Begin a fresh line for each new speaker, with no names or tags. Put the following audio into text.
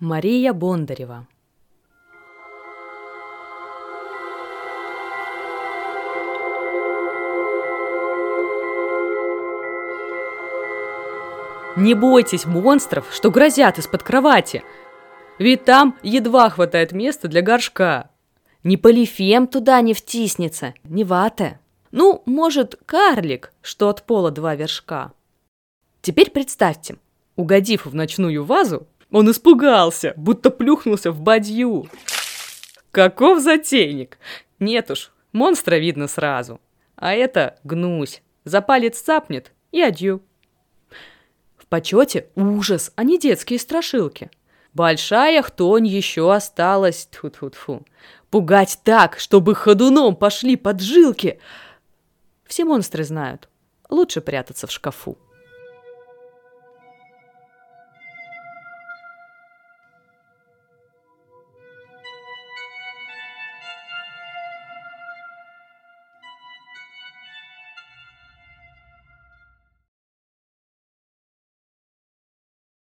Мария Бондарева Не бойтесь монстров, что грозят из-под кровати, ведь там едва хватает места для горшка. Ни полифем туда не втиснется, ни вата. Ну, может, карлик, что от пола два вершка. Теперь представьте, угодив в ночную вазу, он испугался, будто плюхнулся в бадью. Каков затейник? Нет уж, монстра видно сразу. А это гнусь. За палец цапнет и адью. В почете ужас, а не детские страшилки. Большая хтонь еще осталась. тьфу тьфу тьфу Пугать так, чтобы ходуном пошли поджилки. Все монстры знают. Лучше прятаться в шкафу.